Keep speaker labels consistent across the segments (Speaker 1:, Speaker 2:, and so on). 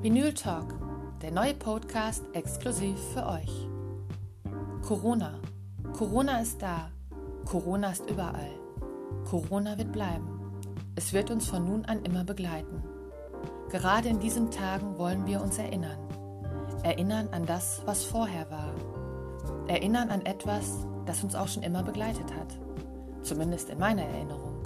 Speaker 1: Vinyl Talk, der neue Podcast exklusiv für euch. Corona. Corona ist da. Corona ist überall. Corona wird bleiben. Es wird uns von nun an immer begleiten. Gerade in diesen Tagen wollen wir uns erinnern. Erinnern an das, was vorher war. Erinnern an etwas, das uns auch schon immer begleitet hat. Zumindest in meiner Erinnerung.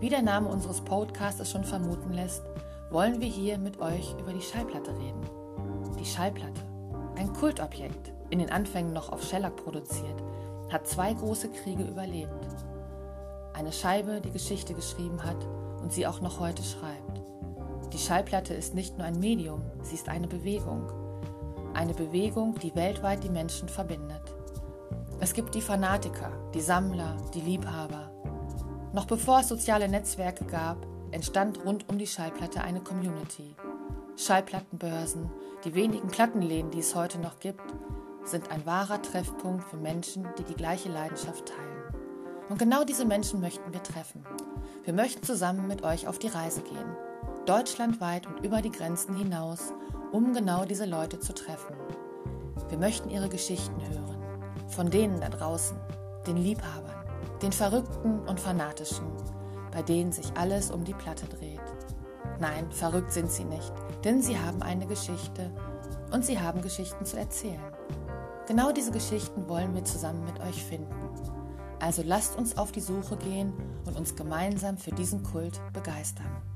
Speaker 1: Wie der Name unseres Podcasts schon vermuten lässt, wollen wir hier mit euch über die Schallplatte reden. Die Schallplatte, ein Kultobjekt, in den Anfängen noch auf Shellac produziert, hat zwei große Kriege überlebt. Eine Scheibe, die Geschichte geschrieben hat und sie auch noch heute schreibt. Die Schallplatte ist nicht nur ein Medium, sie ist eine Bewegung. Eine Bewegung, die weltweit die Menschen verbindet. Es gibt die Fanatiker, die Sammler, die Liebhaber. Noch bevor es soziale Netzwerke gab, entstand rund um die Schallplatte eine Community. Schallplattenbörsen, die wenigen Plattenläden, die es heute noch gibt, sind ein wahrer Treffpunkt für Menschen, die die gleiche Leidenschaft teilen. Und genau diese Menschen möchten wir treffen. Wir möchten zusammen mit euch auf die Reise gehen, deutschlandweit und über die Grenzen hinaus, um genau diese Leute zu treffen. Wir möchten ihre Geschichten hören, von denen da draußen, den Liebhabern, den Verrückten und Fanatischen, bei denen sich alles um die Platte dreht. Nein, verrückt sind sie nicht, denn sie haben eine Geschichte und sie haben Geschichten zu erzählen. Genau diese Geschichten wollen wir zusammen mit euch finden. Also lasst uns auf die Suche gehen und uns gemeinsam für diesen Kult begeistern.